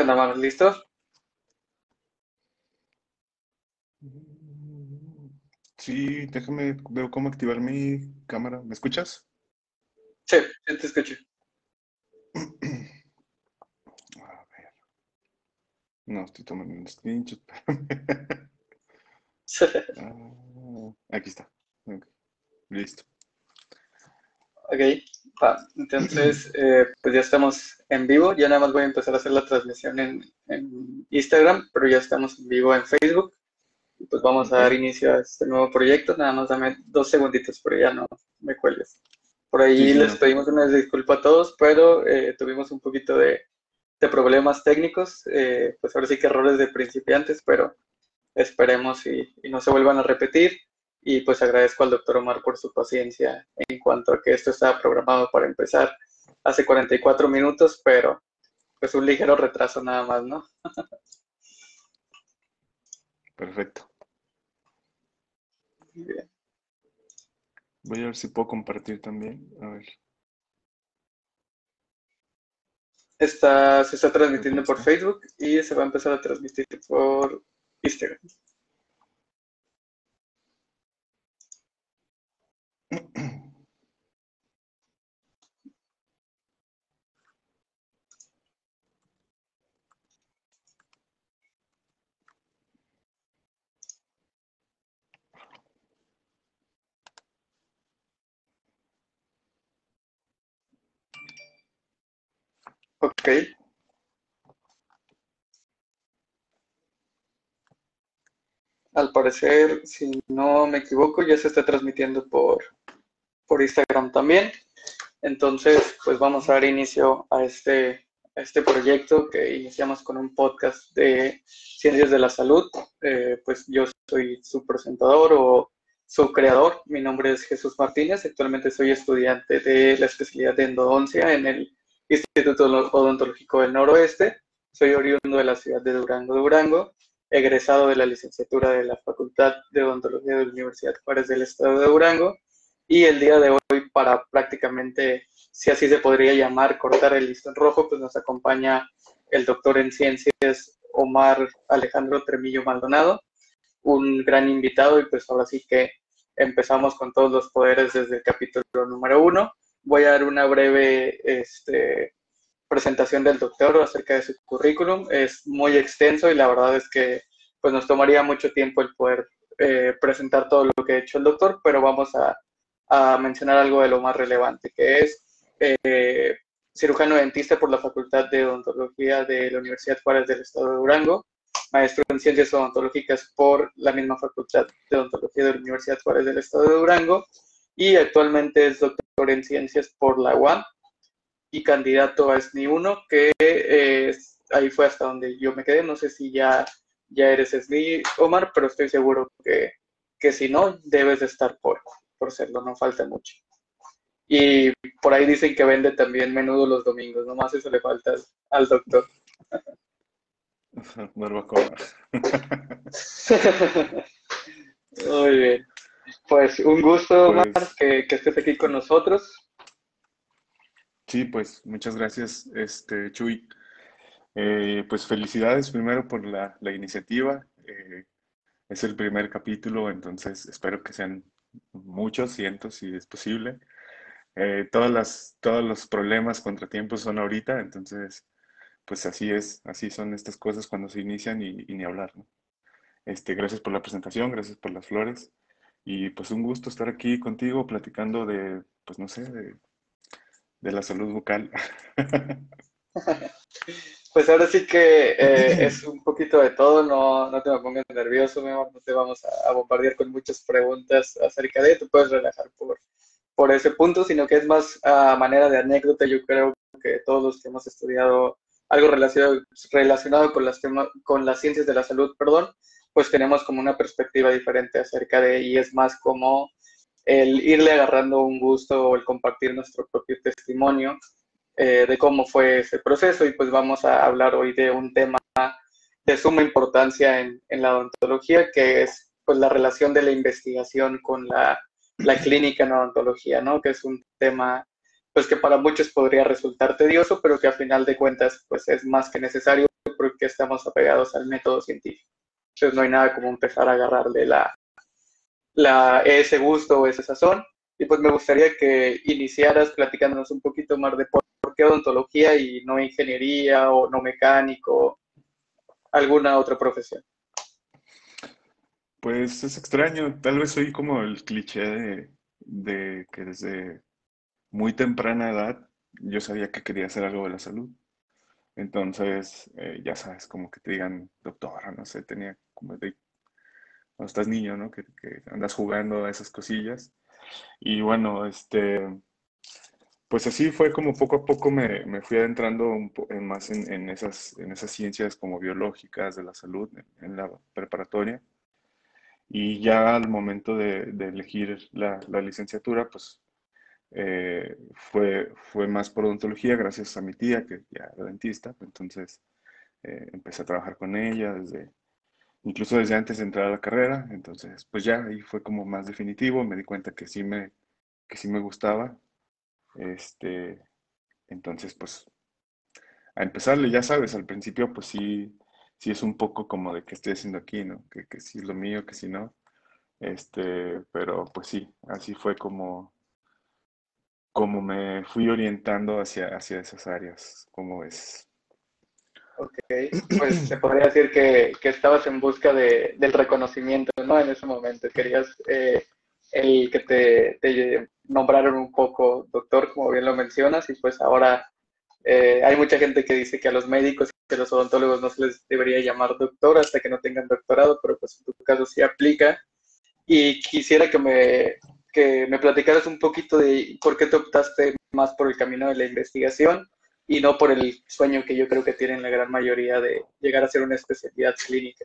¿Qué onda, manos? ¿Listo? Sí, déjame, veo cómo activar mi cámara. ¿Me escuchas? Sí, sí te escucho. A ver. No, estoy tomando un screenshot. Ah, aquí está. Ok, Listo. Ok, va. Entonces, eh, pues ya estamos en vivo. Ya nada más voy a empezar a hacer la transmisión en, en Instagram, pero ya estamos en vivo en Facebook. Y pues vamos a dar inicio a este nuevo proyecto. Nada más dame dos segunditos, pero ya no me cuelgues. Por ahí Sí, les no. pedimos una disculpa a todos, pero eh, tuvimos un poquito de, de problemas técnicos. eh, pues ahora sí que errores de principiantes, pero esperemos y, y no se vuelvan a repetir. Y pues agradezco al doctor Omar por su paciencia en cuanto a que esto estaba programado para empezar hace 44 minutos, pero pues un ligero retraso nada más, ¿no? Perfecto. Muy bien. Voy a ver si puedo compartir también. A ver. Está, se está transmitiendo por. Facebook y se va a empezar a transmitir por Instagram. Ok. Al parecer, si no me equivoco, ya se está transmitiendo por, por Instagram también. Entonces, pues vamos a dar inicio a este, este proyecto que iniciamos con un podcast de ciencias de la salud. Eh, pues yo soy su presentador o su creador. Mi nombre es Jesús Martínez. Actualmente soy estudiante de la especialidad de endodoncia en el Instituto Odontológico del Noroeste. Soy oriundo de la ciudad de Durango, Durango, egresado de la licenciatura de la Facultad de Odontología de la Universidad Juárez del Estado de Durango. Y el día de hoy, para prácticamente, si así se podría llamar, cortar el listón rojo, pues nos acompaña el doctor en ciencias Omar Alejandro Tremillo Maldonado, un gran invitado y pues ahora sí que empezamos con todos los poderes desde el capítulo número uno. Voy a dar una breve este, presentación del doctor acerca de su currículum. Es muy extenso y la verdad es que pues nos tomaría mucho tiempo el poder eh, presentar todo lo que ha hecho el doctor, pero vamos a, a mencionar algo de lo más relevante, que es eh, cirujano dentista por la Facultad de Odontología de la Universidad Juárez del Estado de Durango, maestro en ciencias odontológicas por la misma Facultad de Odontología de la Universidad Juárez del Estado de Durango y actualmente es doctor en ciencias por la UAM y candidato a SNI 1, que eh, ahí fue hasta donde yo me quedé. No sé si ya, ya eres SNI, Omar, pero estoy seguro que, que si no, debes de estar por, por serlo, no falta mucho. Y por ahí dicen que vende también menudo los domingos, nomás eso le falta al, doctor. Barbacoa. Muy bien. Pues un gusto, Pues- que, que estés aquí con nosotros. Sí, pues muchas gracias, este, Chuy. Eh, pues felicidades primero por la, la iniciativa. Eh, es el primer capítulo, entonces espero que sean muchos, cientos, si es posible. Eh, todas todos los problemas, contratiempos son ahorita, entonces, pues así es, así son estas cosas cuando se inician y, y ni hablar. Este, gracias por la presentación, gracias por las flores y pues un gusto estar aquí contigo platicando de, pues no sé, de, de la salud bucal. Pues ahora sí que eh, es un poquito de todo, no, no te me pongas nervioso, no te vamos a, bombardear con muchas preguntas acerca de, te puedes relajar por, por ese punto, sino que es más a manera de anécdota, yo creo que todos los que hemos estudiado algo relacionado, relacionado con, las con las ciencias de la salud, perdón, pues tenemos como una perspectiva diferente acerca de, y es más como el irle agarrando un gusto o el compartir nuestro propio testimonio eh, de cómo fue ese proceso y pues vamos a hablar hoy de un tema de suma importancia en, en la odontología, que es pues la relación de la investigación con la, la clínica en odontología, ¿no? Que es un tema pues que para muchos podría resultar tedioso, pero que a final de cuentas pues es más que necesario porque estamos apegados al método científico. Entonces no hay nada como empezar a agarrarle la, la, ese gusto o esa sazón. Y pues me gustaría que iniciaras platicándonos un poquito más de por, qué odontología y no ingeniería o no mecánico, alguna otra profesión. Pues es extraño, tal vez soy como el cliché de, de que desde muy temprana edad yo sabía que quería hacer algo de la salud. Entonces, eh, ya sabes, como que te digan doctora, no sé, tenía como de cuando estás niño, ¿no? Que, andas jugando a esas cosillas. Y bueno, este, pues así fue como poco a poco me, fui adentrando un más en, esas, en esas ciencias como biológicas de la salud en, la preparatoria. Y ya al momento de, elegir la, licenciatura, pues eh, fue, fue más por odontología gracias a mi tía, que ya era dentista. Entonces eh, empecé a trabajar con ella desde, incluso desde antes de entrar a la carrera, entonces pues ya ahí fue como más definitivo, me di cuenta que sí me, que sí me gustaba, este, entonces pues a empezarle, ya sabes, al principio pues sí, sí es un poco como de qué estoy haciendo aquí, ¿no? Que, que sí es lo mío, que si no, este, pero pues sí, así fue como, como me fui orientando hacia, hacia esas áreas, como es. Ok, pues se podría decir que, estabas en busca de, del reconocimiento, ¿no? En ese momento, querías eh, el que te, nombraron un poco doctor, como bien lo mencionas, y pues ahora eh, hay mucha gente que dice que a los médicos y a los odontólogos no se les debería llamar doctor hasta que no tengan doctorado, pero pues en tu caso sí aplica. Y quisiera que me, que me platicaras un poquito de por qué te optaste más por el camino de la investigación y no por el sueño que yo creo que tienen la gran mayoría de llegar a ser una especialidad clínica.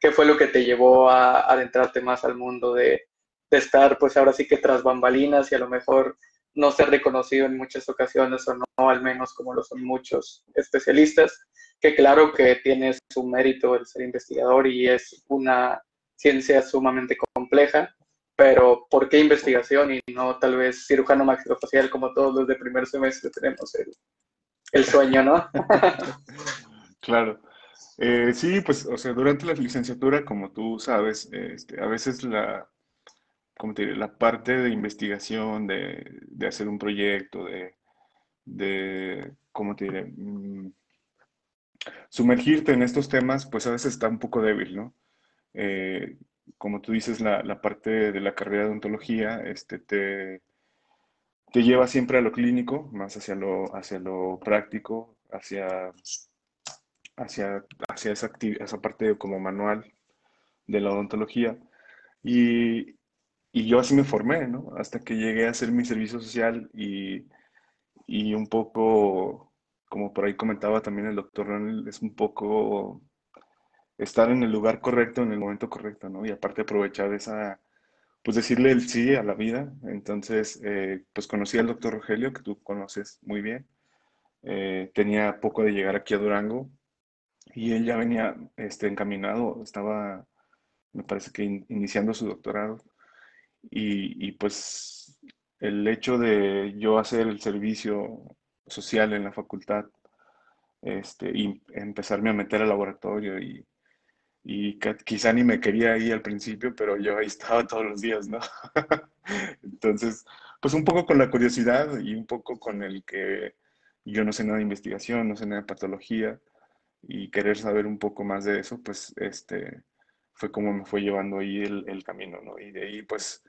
¿Qué fue lo que te llevó a adentrarte más al mundo de, estar, pues ahora sí que tras bambalinas y a lo mejor no ser reconocido en muchas ocasiones o no, al menos como lo son muchos especialistas? Que claro que tiene su mérito el ser investigador y es una ciencia sumamente compleja, pero ¿por qué investigación y no tal vez cirujano maxilofacial como todos los de primer semestre tenemos el, el sueño, ¿no? claro. Eh, sí, pues, o sea, durante la licenciatura, como tú sabes, este, a veces la, como te diré, la parte de investigación, de, de hacer un proyecto, de, de ¿cómo te diré? Mm, sumergirte en estos temas, pues a veces está un poco débil, ¿no? Eh, como tú dices, la, la, parte de la carrera de odontología este, te, te lleva siempre a lo clínico, más hacia lo, hacia lo práctico, hacia, hacia, hacia esa, esa parte como manual de la odontología. Y, y, yo así me formé, ¿no? Hasta que llegué a hacer mi servicio social y, y un poco, como por ahí comentaba también el doctor Ronald, es un poco estar en el lugar correcto, en el momento correcto, ¿no? Y aparte aprovechar esa pues decirle el sí a la vida. Entonces, eh, pues conocí al doctor Rogelio, que tú conoces muy bien. Eh, tenía poco de llegar aquí a Durango y él ya venía este, encaminado, estaba, me parece que iniciando su doctorado. Y, pues el hecho de yo hacer el servicio social en la facultad este, y empezarme a meter al laboratorio y y quizá ni me quería ir al principio, pero yo ahí estaba todos los días, ¿no? Entonces, pues un poco con la curiosidad y un poco con el que yo no sé nada de investigación, no sé nada de patología y querer saber un poco más de eso, pues este fue como me fue llevando ahí el, camino, ¿no? Y de ahí pues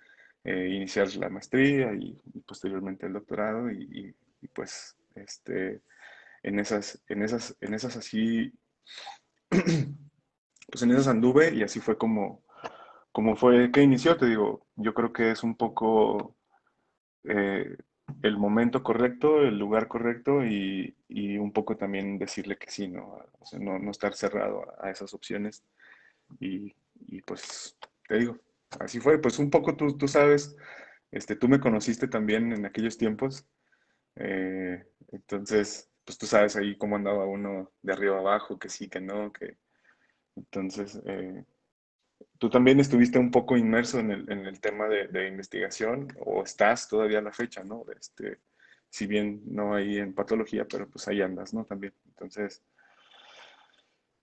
eh, iniciar la maestría y, posteriormente el doctorado y, y, pues este en esas, en esas, en esas así pues en esas anduve y así fue como, como fue que inició, te digo, yo creo que es un poco eh, el momento correcto, el lugar correcto y, un poco también decirle que sí, ¿no? no, estar cerrado a, esas opciones y, pues te digo, así fue, pues un poco tú, tú sabes, este, tú me conociste también en aquellos tiempos, eh, entonces, pues tú sabes ahí cómo andaba uno de arriba abajo, que sí, que no, que entonces, eh, tú también estuviste un poco inmerso en el, tema de, investigación o estás todavía a la fecha, ¿no? Este, si bien no ahí en patología, pero pues ahí andas, ¿no? También. Entonces,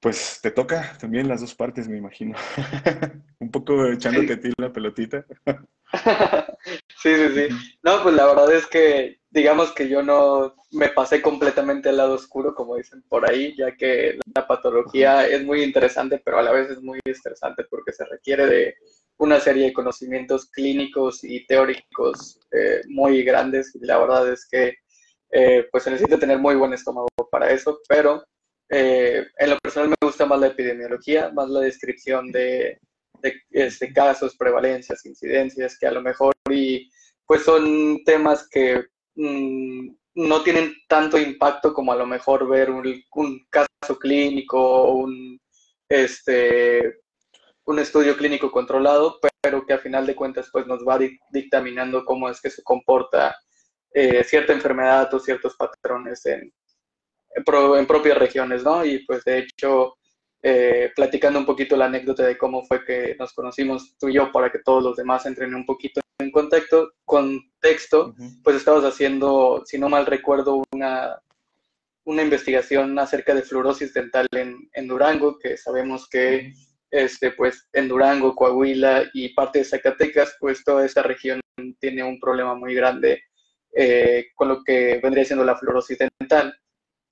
Pues te toca también las dos partes, me imagino. Un poco echándote a ti la pelotita. sí, sí, sí. No, pues la verdad es que digamos que yo no me pasé completamente al lado oscuro, como dicen por ahí, ya que la patología es muy interesante, pero a la vez es muy estresante porque se requiere de una serie de conocimientos clínicos y teóricos eh, muy grandes. Y la verdad es que eh, pues se necesita tener muy buen estómago para eso, pero eh, en lo personal me gusta más la epidemiología, más la descripción de, este, casos, prevalencias, incidencias, que a lo mejor y pues son temas que mm, no tienen tanto impacto como a lo mejor ver un, un caso clínico o un, este, un estudio clínico controlado, pero que a final de cuentas pues nos va dictaminando cómo es que se comporta eh, cierta enfermedad o ciertos patrones en, en, propias regiones, ¿no? Y pues de hecho, eh, platicando un poquito la anécdota de cómo fue que nos conocimos tú y yo para que todos los demás entren un poquito en contacto, contexto, pues estabas haciendo, si no mal recuerdo, una, una investigación acerca de fluorosis dental en, en Durango, que sabemos que este, pues en Durango, Coahuila y parte de Zacatecas, pues toda esta región tiene un problema muy grande eh, con lo que vendría siendo la fluorosis dental,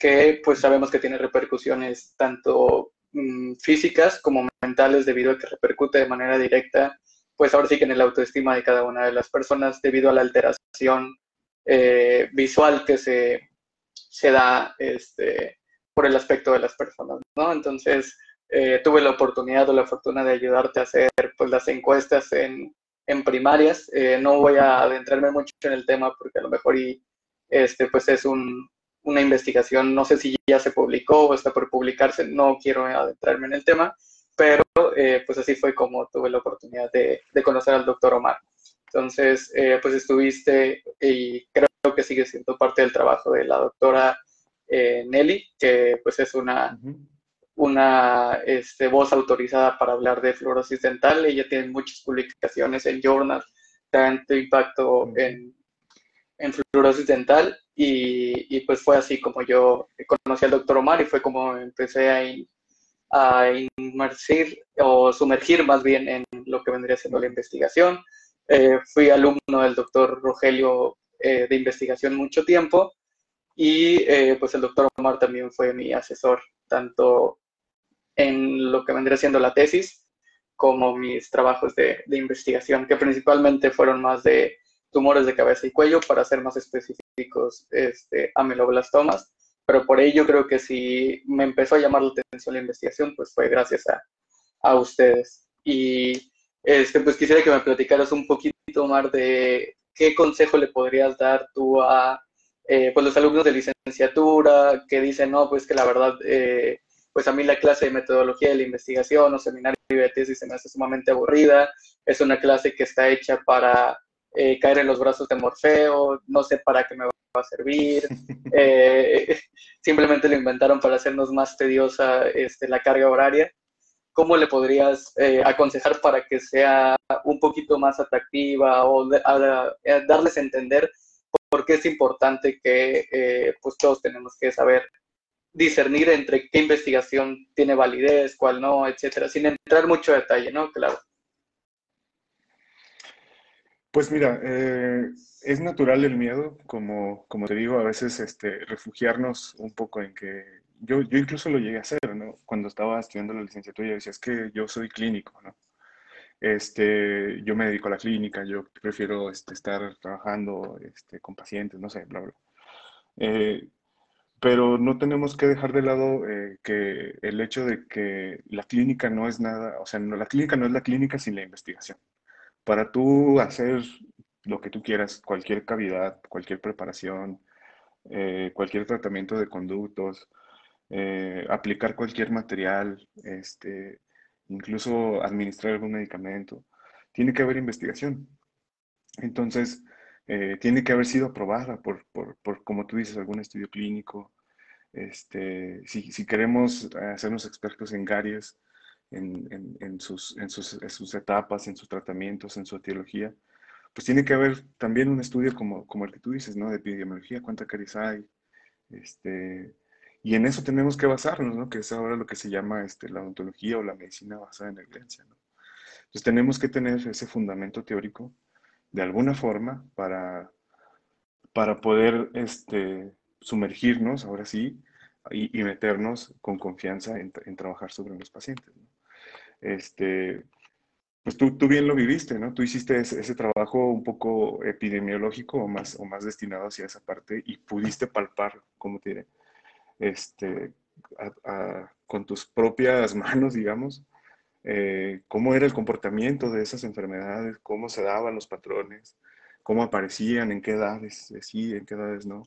que pues sabemos que tiene repercusiones tanto mm, físicas como mentales debido a que repercute de manera directa, pues ahora sí que en el autoestima de cada una de las personas debido a la alteración eh, visual que se, se da este, por el aspecto de las personas, ¿no? Entonces, eh, tuve la oportunidad o la fortuna de ayudarte a hacer pues, las encuestas en, en primarias. Eh, no voy a adentrarme mucho en el tema porque a lo mejor y, este, pues es un, una investigación, no sé si ya se publicó o está por publicarse, no quiero adentrarme en el tema, pero eh, pues así fue como tuve la oportunidad de, de conocer al doctor Omar. Entonces, pues estuviste y creo que sigue siendo parte del trabajo de la doctora Nelly, que pues es una una este, voz autorizada para hablar de fluorosis dental. Ella tiene muchas publicaciones en journals tanto impacto en, en fluorosis dental y, y, pues fue así como yo conocí al doctor Omar y fue como empecé a, a inmersir o sumergir más bien en lo que vendría siendo la investigación. Eh, fui alumno del doctor Rogelio eh, de investigación mucho tiempo y eh, pues el doctor Omar también fue mi asesor tanto en lo que vendría siendo la tesis, como mis trabajos de, investigación, que principalmente fueron más de tumores de cabeza y cuello, para ser más específicos, este, ameloblastomas. Pero por ello creo que si me empezó a llamar la atención la investigación, pues fue gracias a, a ustedes. Y este, pues quisiera que me platicaras un poquito más de qué consejo le podrías dar tú a eh, pues los alumnos de licenciatura que dicen, no, pues que la verdad eh, pues a mí la clase de metodología de la investigación o seminario de tesis se me hace sumamente aburrida. Es una clase que está hecha para eh, caer en los brazos de Morfeo, no sé para qué me va a servir. Eh, simplemente lo inventaron para hacernos más tediosa este, la carga horaria. ¿Cómo le podrías eh, aconsejar para que sea un poquito más atractiva o darles a entender por qué es importante que pues todos tenemos que saber discernir entre qué investigación tiene validez, cuál no, etcétera, sin entrar mucho detalle, ¿no? Claro. Pues mira, eh, es natural el miedo, como, como te digo, a veces este, refugiarnos un poco en que yo, yo incluso lo llegué a hacer, ¿no? Cuando estaba estudiando la licenciatura, yo decía, es que yo soy clínico, ¿no? Este, yo me dedico a la clínica, yo prefiero este, estar trabajando este, con pacientes, no sé, bla, bla. Eh, pero no tenemos que dejar de lado eh, que el hecho de que la clínica no es nada, o sea, no, la clínica no es la clínica sin la investigación. Para tú hacer lo que tú quieras, cualquier cavidad, cualquier preparación, eh, cualquier tratamiento de conductos, eh, aplicar cualquier material, este, incluso administrar algún medicamento, tiene que haber investigación. Entonces, eh, tiene que haber sido aprobada por, por, por, como tú dices, algún estudio clínico. Este, si, si queremos hacernos expertos en caries, en, en, en, sus, en, sus, sus, etapas, en sus tratamientos, en su etiología, pues tiene que haber también un estudio como, como el que tú dices, ¿no? De epidemiología, cuánta caries hay, este, Y en eso tenemos que basarnos, ¿no? Que es ahora lo que se llama este, la odontología o la medicina basada en evidencia, ¿no? Entonces tenemos que tener ese fundamento teórico de alguna forma para, para poder este, sumergirnos, ahora sí, y, meternos con confianza en, trabajar sobre los pacientes. ¿no? Este, pues tú, tú, bien lo viviste, ¿no? Tú hiciste ese, trabajo un poco epidemiológico o más, o más destinado hacia esa parte y pudiste palpar, ¿cómo te? Este, con tus propias manos, digamos, eh, cómo era el comportamiento de esas enfermedades, cómo se daban los patrones, cómo aparecían, en qué edades sí, en qué edades no.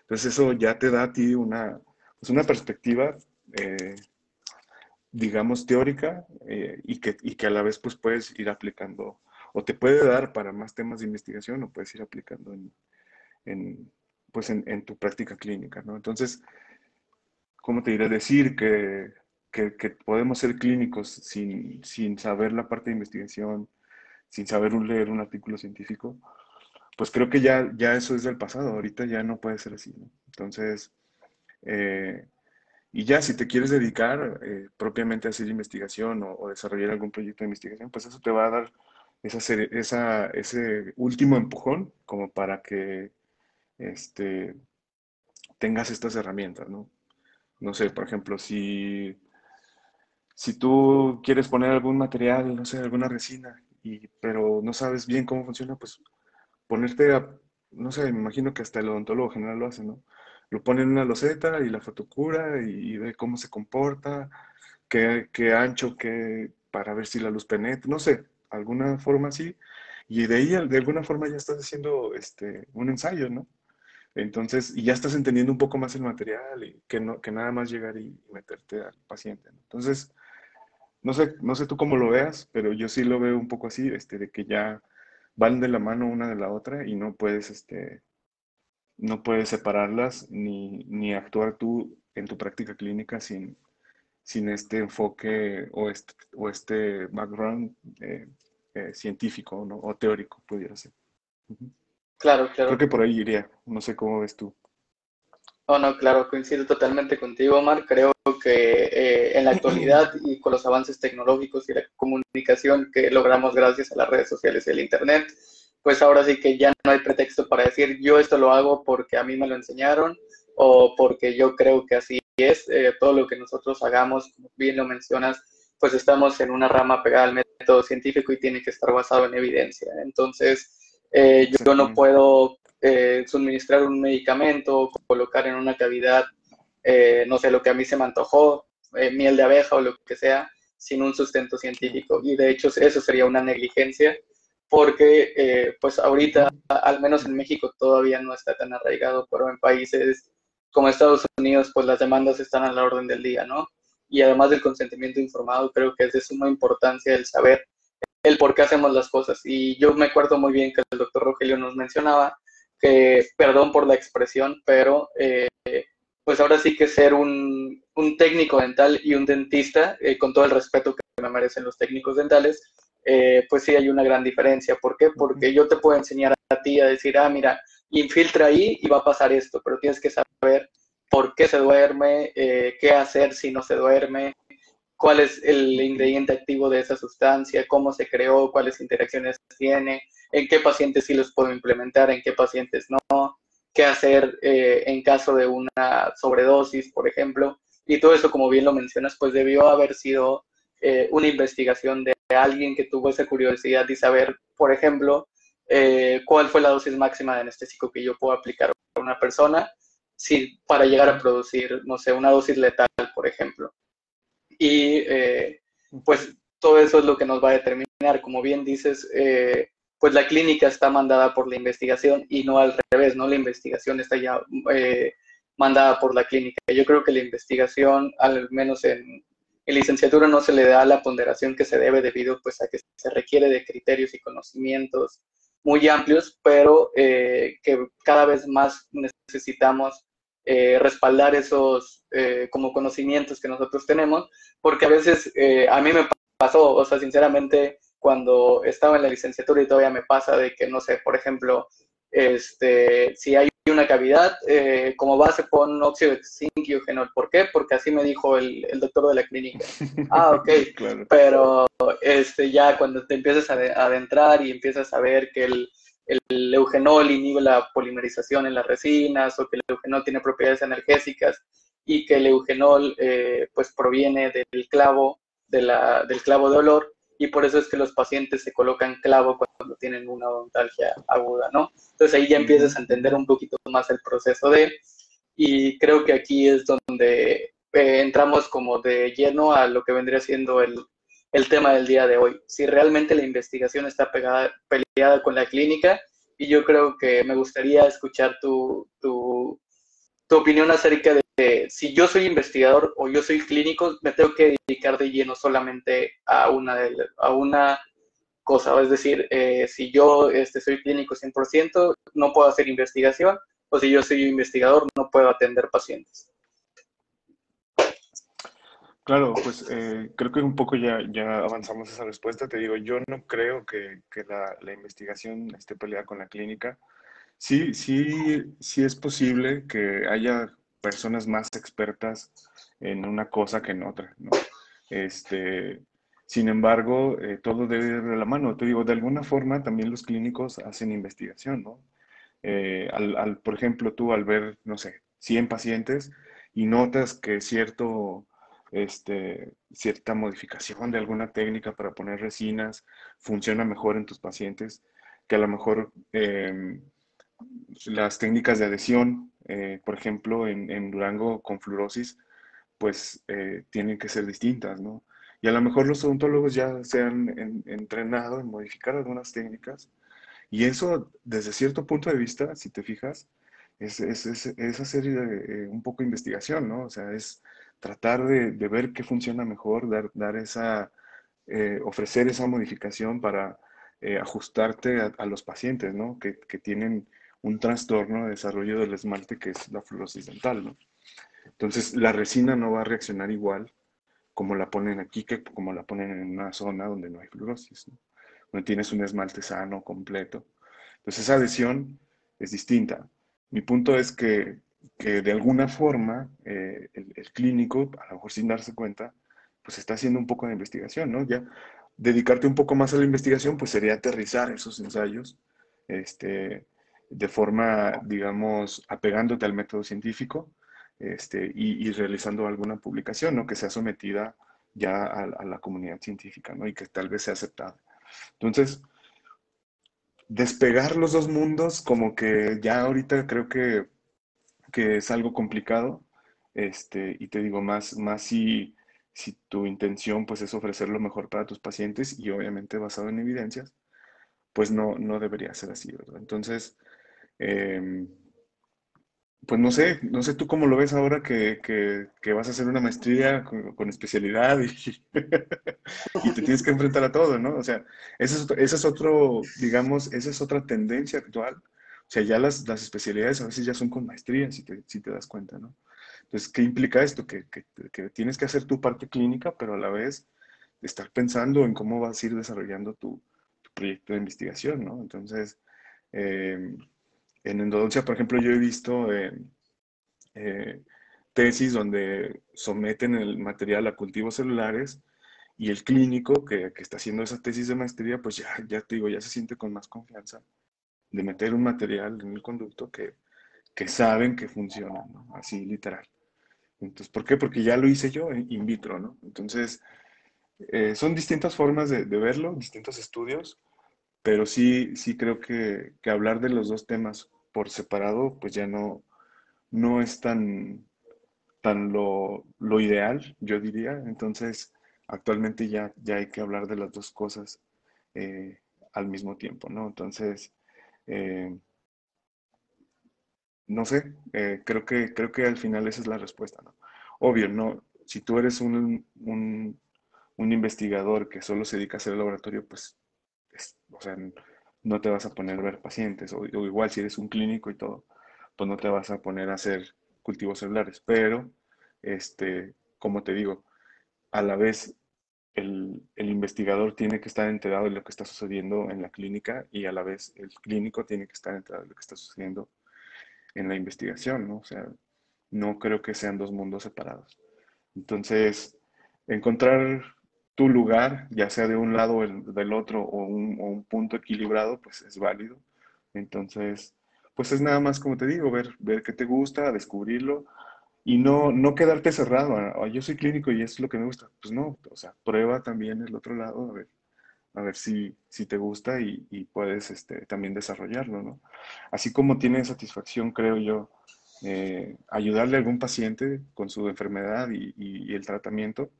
Entonces eso ya te da a ti una, pues una perspectiva, eh, digamos, teórica eh, y, que, y que a la vez pues puedes ir aplicando o te puede dar para más temas de investigación o puedes ir aplicando en, en pues en, en, tu práctica clínica, ¿no? Entonces, ¿cómo te diré? Decir que que, podemos ser clínicos sin, sin, saber la parte de investigación, sin saber leer un artículo científico, pues creo que ya, ya eso es del pasado, ahorita ya no puede ser así. Entonces, eh, y ya si te quieres dedicar eh, propiamente a hacer investigación o, desarrollar algún proyecto de investigación, pues eso te va a dar esa, esa, ese último empujón como para que este, tengas estas herramientas, ¿no? No sé, por ejemplo, si si tú quieres poner algún material, no sé, alguna resina, y, pero no sabes bien cómo funciona, pues ponerte a, no sé, me imagino que hasta el odontólogo general lo hace, ¿no? Lo pone en una loseta y la fotocura y, ve cómo se comporta, qué, qué ancho, qué, para ver si la luz penetra, no sé, alguna forma así. Y de ahí, de alguna forma, ya estás haciendo este, un ensayo, ¿no? Entonces, y ya estás entendiendo un poco más el material y que, no, que nada más llegar y meterte al paciente. Entonces, no sé, no sé tú cómo lo veas, pero yo sí lo veo un poco así, este, de que ya van de la mano una de la otra y no puedes, este, no puedes separarlas ni, ni actuar tú en tu práctica clínica sin, sin este enfoque o este, o este background eh, eh, científico ¿no? o teórico, pudiera ser. Claro, claro. Creo que por ahí iría, no sé cómo ves tú. Oh, no, claro, coincido totalmente contigo, Omar. Creo que eh, en la actualidad y con los avances tecnológicos y la comunicación que logramos gracias a las redes sociales y el Internet, pues ahora sí que ya no hay pretexto para decir yo esto lo hago porque a mí me lo enseñaron o porque yo creo que así es. Eh, todo lo que nosotros hagamos, como bien lo mencionas, pues estamos en una rama pegada al método científico y tiene que estar basado en evidencia. Entonces, eh, yo no puedo eh, suministrar un medicamento, colocar en una cavidad, eh, no sé, lo que a mí se me antojó, eh, miel de abeja o lo que sea, sin un sustento científico. Y de hecho eso sería una negligencia porque pues ahorita, al menos en México, todavía no está tan arraigado, pero en países como Estados Unidos, pues las demandas están a la orden del día, ¿no? Y además del consentimiento informado, creo que es de suma importancia el saber el por qué hacemos las cosas. Y yo me acuerdo muy bien que el doctor Rogelio nos mencionaba que, perdón por la expresión, pero eh, pues ahora sí que ser un, un técnico dental y un dentista, eh, con todo el respeto que me merecen los técnicos dentales, eh, pues sí hay una gran diferencia. ¿Por qué? Porque yo te puedo enseñar a ti a decir, ah, mira, infiltra ahí y va a pasar esto, pero tienes que saber por qué se duerme, qué hacer si no se duerme, cuál es el ingrediente activo de esa sustancia, cómo se creó, cuáles interacciones tiene, en qué pacientes sí los puedo implementar, en qué pacientes no, qué hacer eh, en caso de una sobredosis, por ejemplo. Y todo eso, como bien lo mencionas, pues debió haber sido eh, una investigación de alguien que tuvo esa curiosidad y saber, por ejemplo, eh, cuál fue la dosis máxima de anestésico que yo puedo aplicar a una persona si, para llegar a producir, no sé, una dosis letal, por ejemplo. Y pues todo eso es lo que nos va a determinar. Como bien dices, pues la clínica está mandada por la investigación y no al revés, ¿no? La investigación está ya eh, mandada por la clínica. Yo creo que la investigación, al menos en, licenciatura, no se le da la ponderación que se debe debido pues a que se requiere de criterios y conocimientos muy amplios, pero eh, que cada vez más necesitamos eh, respaldar esos como conocimientos que nosotros tenemos, porque a veces a mí me pasó, o sea, sinceramente, cuando estaba en la licenciatura y todavía me pasa de que, no sé, por ejemplo, este, si hay una cavidad, eh, como base pon óxido de zinc y eugenol. ¿Por qué? Porque así me dijo el, el doctor de la clínica. Ah, ok. Pero este, ya cuando te empiezas a adentrar y empiezas a ver que el, el eugenol inhibe la polimerización en las resinas o que el eugenol tiene propiedades energéticas y que el eugenol eh, pues proviene del clavo, de la, del clavo de olor y por eso es que los pacientes se colocan clavo cuando tienen una odontalgia aguda, ¿no? Entonces ahí ya empiezas a entender un poquito más el proceso de, y creo que aquí es donde eh, entramos como de lleno a lo que vendría siendo el, el tema del día de hoy. Si realmente la investigación está pegada, peleada con la clínica, y yo creo que me gustaría escuchar tu, tu, tu opinión acerca de si yo soy investigador o yo soy clínico, me tengo que dedicar de lleno solamente a una, a una cosa. Es decir, eh, si yo este, soy clínico 100%, no puedo hacer investigación, o si yo soy investigador, no puedo atender pacientes. Claro, pues eh, creo que un poco ya, avanzamos esa respuesta. Te digo, yo no creo que, que la, investigación esté peleada con la clínica. Sí, sí, sí es posible que haya personas más expertas en una cosa que en otra, ¿no? Este, sin embargo, eh, todo debe ir de la mano. Te digo, de alguna forma también los clínicos hacen investigación, ¿no? Eh, al, al, por ejemplo, tú al ver, no sé, 100 pacientes y notas que cierto este, cierta modificación de alguna técnica para poner resinas funciona mejor en tus pacientes, que a lo mejor em, las técnicas de adhesión, eh, por ejemplo, en, Durango con fluorosis, pues eh, tienen que ser distintas, ¿no? Y a lo mejor los odontólogos ya se han entrenado en modificar algunas técnicas. Y eso, desde cierto punto de vista, si te fijas, es, es, es, hacer eh, un poco investigación, ¿no? O sea, es tratar de, ver qué funciona mejor, dar, esa, ofrecer esa modificación para ajustarte a, los pacientes, ¿no? Que, tienen un trastorno de desarrollo del esmalte que es la fluorosis dental, ¿no? Entonces, la resina no va a reaccionar igual como la ponen aquí como la ponen en una zona donde no hay fluorosis, ¿no? Donde tienes un esmalte sano, completo. Entonces, esa adhesión es distinta. Mi punto es que que de alguna forma eh, el, clínico, a lo mejor sin darse cuenta, pues está haciendo un poco de investigación, ¿no? Ya dedicarte un poco más a la investigación, pues sería aterrizar esos ensayos, este, de forma, digamos, apegándote al método científico, este, y, realizando alguna publicación, ¿no? Que sea sometida ya a, a, la comunidad científica, ¿no? Y que tal vez sea aceptada. Entonces, despegar los dos mundos, como que ya ahorita creo que que es algo complicado, este, y te digo más, más si, si tu intención pues es ofrecer lo mejor para tus pacientes y obviamente basado en evidencias, pues no, no debería ser así, ¿verdad? Entonces, em, pues no sé, no sé tú cómo lo ves ahora que, que, vas a hacer una maestría con, especialidad y, te tienes que enfrentar a todo, ¿no? O sea, ese es, ese es otro, digamos, esa es otra tendencia actual o sea, ya las, las especialidades a veces ya son con maestría, si te, si te das cuenta, ¿no? Entonces, ¿qué implica esto? Que, que, que, tienes que hacer tu parte clínica, pero a la vez estar pensando en cómo vas a ir desarrollando tu, tu proyecto de investigación, ¿no? Entonces, eh, en endodoncia, por ejemplo, yo he visto eh, eh, tesis donde someten el material a cultivos celulares y el clínico que, que, está haciendo esa tesis de maestría, pues ya, ya te digo, ya se siente con más confianza de meter un material en el conducto que, que saben que funciona, ¿no? Así literal. Entonces, ¿por qué? Porque ya lo hice yo in vitro, ¿no? Entonces, eh, son distintas formas de, verlo, distintos estudios, pero sí, sí creo que, que, hablar de los dos temas por separado, pues ya no, no es tan, tan lo, lo ideal, yo diría. Entonces, actualmente ya, ya hay que hablar de las dos cosas eh, al mismo tiempo, ¿no? Entonces, eh, no sé, eh, creo, que, creo que al final esa es la respuesta, ¿no? Obvio, no, si tú eres un, un, investigador que solo se dedica a hacer el laboratorio, pues, o sea, no te vas a poner a ver pacientes, o, igual si eres un clínico y todo, pues no te vas a poner a hacer cultivos celulares, pero, este, como te digo, a la vez el, investigador tiene que estar enterado de lo que está sucediendo en la clínica y a la vez el clínico tiene que estar enterado de lo que está sucediendo en la investigación, ¿no? O sea, no creo que sean dos mundos separados. Entonces, encontrar tu lugar, ya sea de un lado o del otro o un, punto equilibrado, pues es válido. Entonces, pues es nada más, como te digo, ver, ver qué te gusta, descubrirlo y no, no quedarte cerrado. yo soy clínico y es lo que me gusta. Pues no, o sea, prueba también el otro lado, a ver, a ver si, si te gusta y, puedes este, también desarrollarlo, ¿no? Así como tiene satisfacción, creo yo, eh, ayudarle a algún paciente con su enfermedad y, el tratamiento,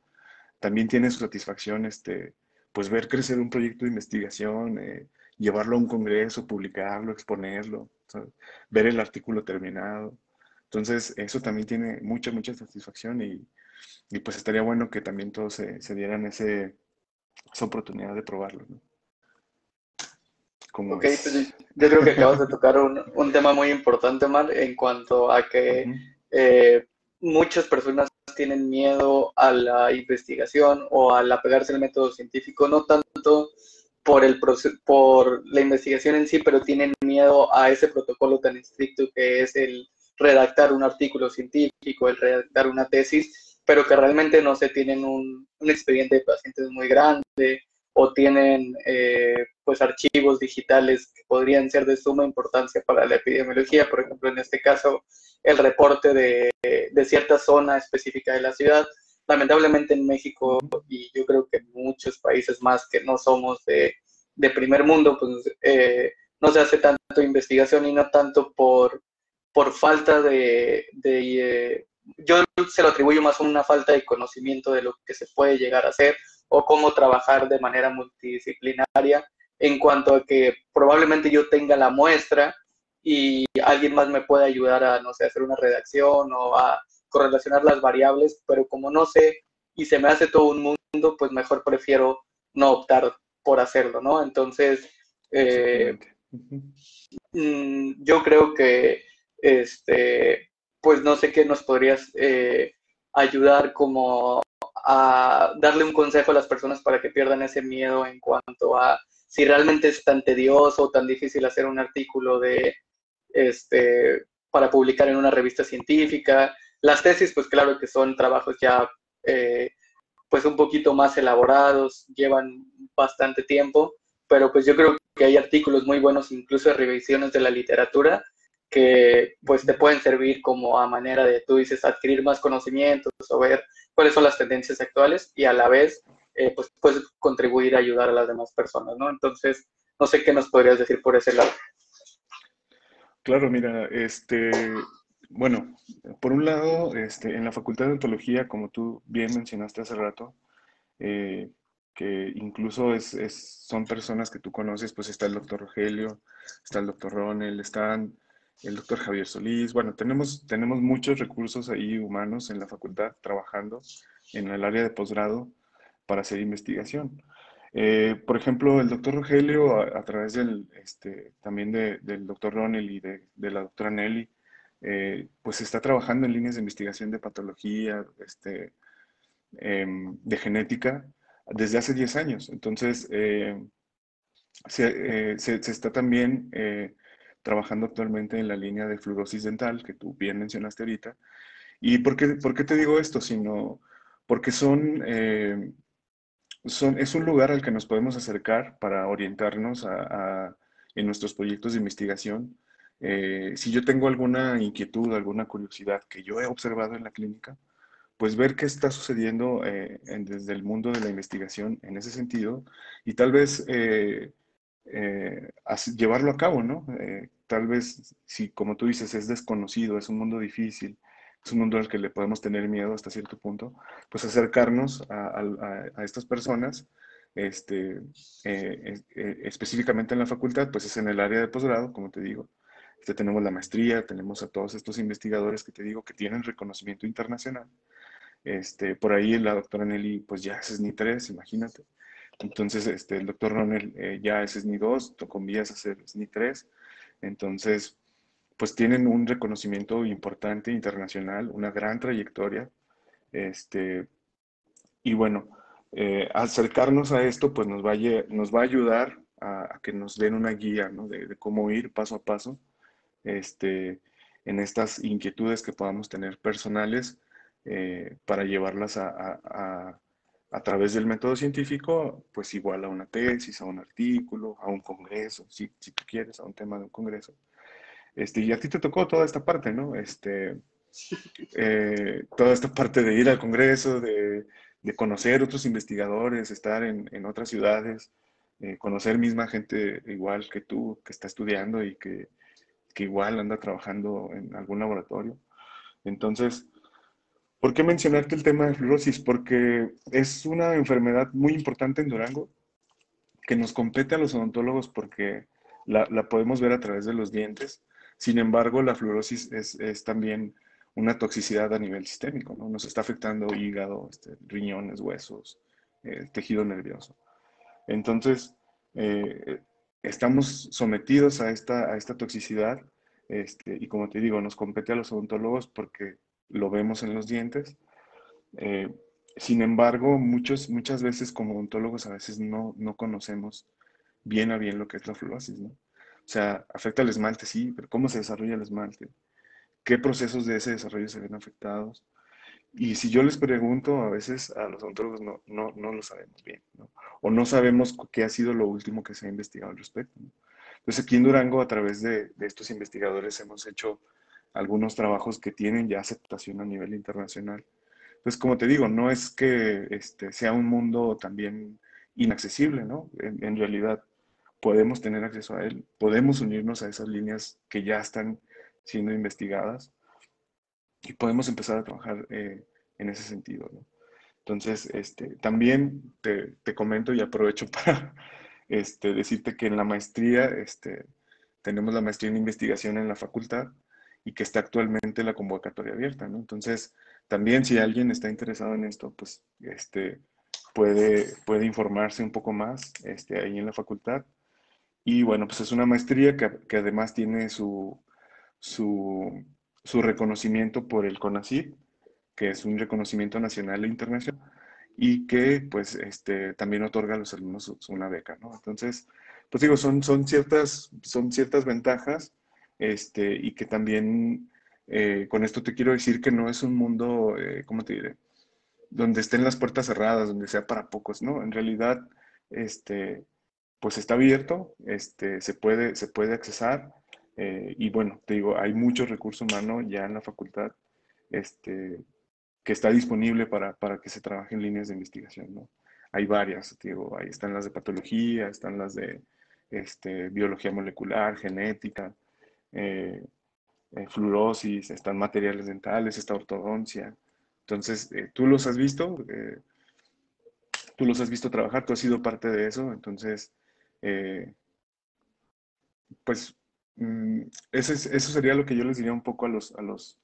también tiene su satisfacción este, pues ver crecer un proyecto de investigación, eh, llevarlo a un congreso, publicarlo, exponerlo, ver el artículo terminado. Entonces, eso también tiene mucha, mucha satisfacción y, pues estaría bueno que también todos se, dieran ese, esa oportunidad de probarlo. ¿no? ok, pues yo creo que acabas de tocar un, un, tema muy importante, Mar, en cuanto a que eh, muchas personas tienen miedo a la investigación o al apegarse al método científico, no tanto por, el por la investigación en sí, pero tienen miedo a ese protocolo tan estricto que es el redactar un artículo científico, el redactar una tesis, pero que realmente no se tienen un, un expediente de pacientes muy grande o tienen eh, pues archivos digitales que podrían ser de suma importancia para la epidemiología, por ejemplo, en este caso, el reporte de, de cierta zona específica de la ciudad. Lamentablemente en México y yo creo que en muchos países más que no somos de, de primer mundo, pues eh, no se hace tanto investigación y no tanto por, por falta de, de eh, yo se lo atribuyo más a una falta de conocimiento de lo que se puede llegar a hacer o cómo trabajar de manera multidisciplinaria en cuanto a que probablemente yo tenga la muestra y alguien más me puede ayudar a, no sé, hacer una redacción o a correlacionar las variables, pero como no sé y se me hace todo un mundo, pues mejor prefiero no optar por hacerlo, ¿no? Entonces, eh, mm, yo creo que, este, pues no sé qué nos podrías eh, ayudar como a darle un consejo a las personas para que pierdan ese miedo en cuanto a si realmente es tan tedioso o tan difícil hacer un artículo de este para publicar en una revista científica. Las tesis, pues claro que son trabajos ya eh, pues un poquito más elaborados, llevan bastante tiempo, pero pues yo creo que hay artículos muy buenos, incluso revisiones de la literatura, que pues te pueden servir como a manera de, tú dices, adquirir más conocimientos o ver cuáles son las tendencias actuales y a la vez eh, pues puedes contribuir a ayudar a las demás personas, ¿no? Entonces, no sé qué nos podrías decir por ese lado. Claro, mira, este, bueno, por un lado, este, en la Facultad de Ontología, como tú bien mencionaste hace rato, eh, que incluso es, es, son personas que tú conoces, pues está el doctor Rogelio, está el doctor Ronel, están el doctor Javier Solís. Bueno, tenemos, tenemos muchos recursos ahí humanos en la facultad trabajando en el área de posgrado para hacer investigación. Eh, por ejemplo, el doctor Rogelio, a, través del, este, también del doctor Ronel y de, la doctora Nelly, eh, pues está trabajando en líneas de investigación de patología, este, em, de genética, desde hace 10 años. Entonces, eh, se, se, está también trabajando actualmente en la línea de fluorosis dental, que tú bien mencionaste ahorita. ¿Y por qué, por qué te digo esto? Sino porque son, es un lugar al que nos podemos acercar para orientarnos en nuestros proyectos de investigación. Eh, si yo tengo alguna inquietud, alguna curiosidad que yo he observado en la clínica, pues ver qué está sucediendo eh, desde el mundo de la investigación en ese sentido y tal vez llevarlo a cabo, ¿no? tal vez, si como tú dices, es desconocido, es un mundo difícil, es un mundo al que le podemos tener miedo hasta cierto punto, pues acercarnos a, estas personas, este, eh, eh, específicamente en la facultad, pues es en el área de posgrado, como te digo. Este, tenemos la maestría, tenemos a todos estos investigadores que te digo que tienen reconocimiento internacional. Este, por ahí la doctora Nelly, pues ya es SNI 3, imagínate. Entonces, este, el doctor Ronel eh, ya es SNI 2, con vías a hacer SNI 3. Entonces, pues tienen un reconocimiento importante internacional, una gran trayectoria. Este, y bueno, eh, acercarnos a esto, pues nos va a, nos va a ayudar a, que nos den una guía ¿no? de, cómo ir paso a paso. Este, en estas inquietudes que podamos tener personales eh, para llevarlas a, a, través del método científico, pues igual a una tesis, a un artículo, a un congreso, si, si tú quieres, a un tema de un congreso. Este, y a ti te tocó toda esta parte, ¿no? Este, eh, toda esta parte de ir al congreso, de, conocer otros investigadores, estar en, en otras ciudades, eh, conocer misma gente igual que tú, que está estudiando y que, igual anda trabajando en algún laboratorio. Entonces, ¿por qué mencionarte el tema de fluorosis? Porque es una enfermedad muy importante en Durango que nos compete a los odontólogos porque la podemos ver a través de los dientes. Sin embargo, la fluorosis es, también una toxicidad a nivel sistémico, ¿no? Nos está afectando hígado, este, riñones, huesos, tejido nervioso. Entonces, eh, estamos sometidos a esta, a esta toxicidad este, y como te digo, nos compete a los odontólogos porque lo vemos en los dientes. Eh, sin embargo, muchas veces como odontólogos a veces no, no conocemos bien a bien lo que es la fluorosis, ¿no? O sea, afecta al esmalte, sí, pero ¿cómo se desarrolla el esmalte? ¿Qué procesos de ese desarrollo se ven afectados? Y si yo les pregunto, a veces a los odontólogos no, no, no lo sabemos bien, ¿no? o no sabemos qué ha sido lo último que se ha investigado al respecto. Entonces aquí en Durango, a través de, estos investigadores, hemos hecho algunos trabajos que tienen ya aceptación a nivel internacional. Entonces, como te digo, no es que este, sea un mundo también inaccesible, ¿no? En realidad podemos tener acceso a él, podemos unirnos a esas líneas que ya están siendo investigadas y podemos empezar a trabajar eh, en ese sentido. ¿no? Entonces, este, también te, te, comento y aprovecho para este, decirte que en la maestría este, tenemos la maestría en investigación en la facultad y que está actualmente la convocatoria abierta. ¿no? Entonces, también si alguien está interesado en esto, pues este, puede, puede informarse un poco más este, ahí en la facultad. Y bueno, pues es una maestría que, que además tiene su, su su reconocimiento por el CONACYT, que es un reconocimiento nacional e internacional, y que pues este, también otorga a los alumnos una beca, ¿no? Entonces, pues digo, son, son, ciertas, son ciertas ventajas este, y que también eh, con esto te quiero decir que no es un mundo, eh, ¿cómo te diré? Donde estén las puertas cerradas, donde sea para pocos, ¿no? En realidad, este, pues está abierto, este, se, puede, se puede accesar eh, y bueno, te digo, hay mucho recurso humano ya en la facultad este, que está disponible para, para que se trabaje en líneas de investigación, ¿no? Hay varias, te digo, ahí están las de patología, están las de este, biología molecular, genética, eh, eh, fluorosis, están materiales dentales, está ortodoncia. Entonces, tú los has visto, tú los has visto trabajar, tú has sido parte de eso, entonces, pues Mm, eso, eso sería lo que yo les diría un poco a los, a los,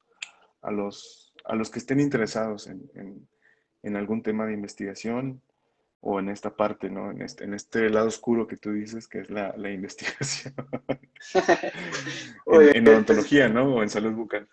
a los, a los que estén interesados en, en, algún tema de investigación o en esta parte, ¿no? En este, en este lado oscuro que tú dices, que es la, la investigación. en, odontología, ¿no? O en salud bucal.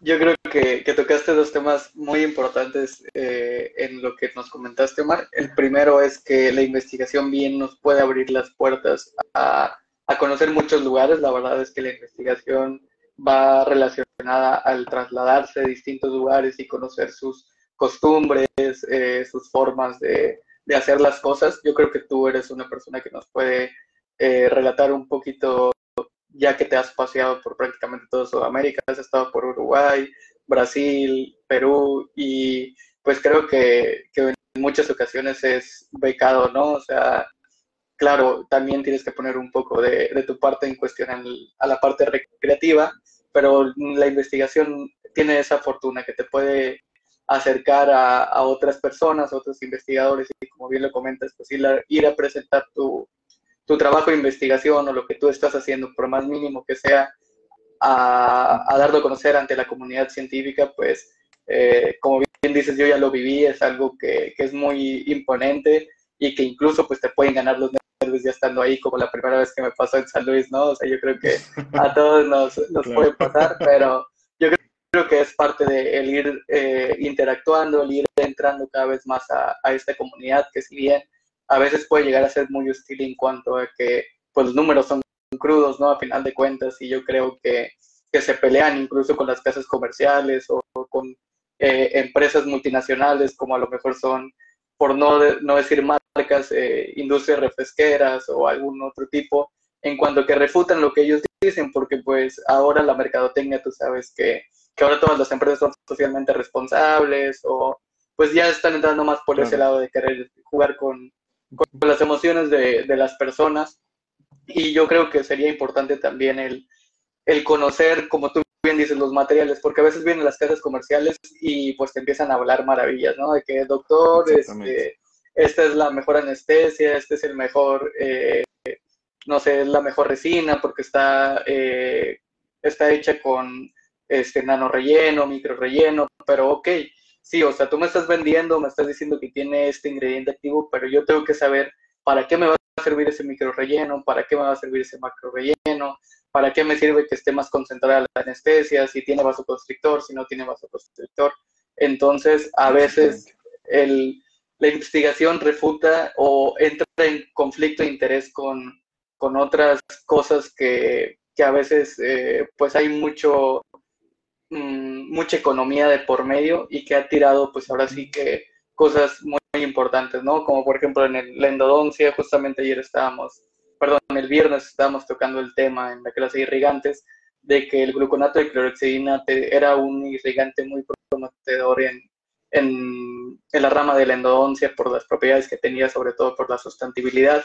Yo creo que, que, tocaste dos temas muy importantes eh, en lo que nos comentaste, Omar. El primero es que la investigación bien nos puede abrir las puertas a a conocer muchos lugares. La verdad es que la investigación va relacionada al trasladarse a distintos lugares y conocer sus costumbres, eh, sus formas de, de, hacer las cosas. Yo creo que tú eres una persona que nos puede eh, relatar un poquito, ya que te has paseado por prácticamente toda Sudamérica, has estado por Uruguay, Brasil, Perú, y pues creo que, que en muchas ocasiones es becado, ¿no? O sea, claro, también tienes que poner un poco de, tu parte en cuestión a la parte recreativa, pero la investigación tiene esa fortuna que te puede acercar a, otras personas, a otros investigadores, y como bien lo comentas, pues ir a, presentar tu, trabajo de investigación o lo que tú estás haciendo, por más mínimo que sea, a, darlo a conocer ante la comunidad científica, pues eh, como bien dices, yo ya lo viví, es algo que, que, es muy imponente y que incluso pues te pueden ganar los vez ya estando ahí, como la primera vez que me pasó en San Luis, ¿no? O sea, yo creo que a todos nos, nos puede pasar, pero yo creo, que es parte de el ir eh, interactuando, el ir entrando cada vez más a, a, esta comunidad, que si bien a veces puede llegar a ser muy hostil en cuanto a que pues los números son crudos, ¿no? A final de cuentas, y yo creo que que se pelean incluso con las casas comerciales o, con eh, empresas multinacionales como a lo mejor son, por no, no decir marcas, eh, industrias refresqueras o algún otro tipo, en cuanto que refutan lo que ellos dicen, porque pues ahora la mercadotecnia, tú sabes que, que ahora todas las empresas son socialmente responsables o pues ya están entrando más por ese lado de querer jugar con, con las emociones de, de, las personas. Y yo creo que sería importante también el, el conocer, como tú bien dices, los materiales, porque a veces vienen las casas comerciales y pues te empiezan a hablar maravillas, ¿no? De que, doctor, este, esta es la mejor anestesia, este es el mejor, eh, no sé, es la mejor resina porque está, eh, está hecha con este nano relleno, micro relleno, pero ok, sí, o sea, tú me estás vendiendo, me estás diciendo que tiene este ingrediente activo, pero yo tengo que saber para qué me va a servir ese micro relleno, para qué me va a servir ese macro relleno, para qué me sirve que esté más concentrada la anestesia, si tiene vasoconstrictor, si no tiene vasoconstrictor. Entonces, a veces el, la investigación refuta o entra en conflicto de interés con, con otras cosas que, que a veces eh, pues hay mucho Mm, mucha economía de por medio y que ha tirado, pues ahora sí que cosas muy, importantes, ¿no? Como por ejemplo en la endodoncia, justamente ayer estábamos, perdón, el viernes estábamos tocando el tema en la clase de irrigantes, de que el gluconato de clorexidina era un irrigante muy prometedor en, en, en, la rama de la endodoncia por las propiedades que tenía, sobre todo por la sustentabilidad,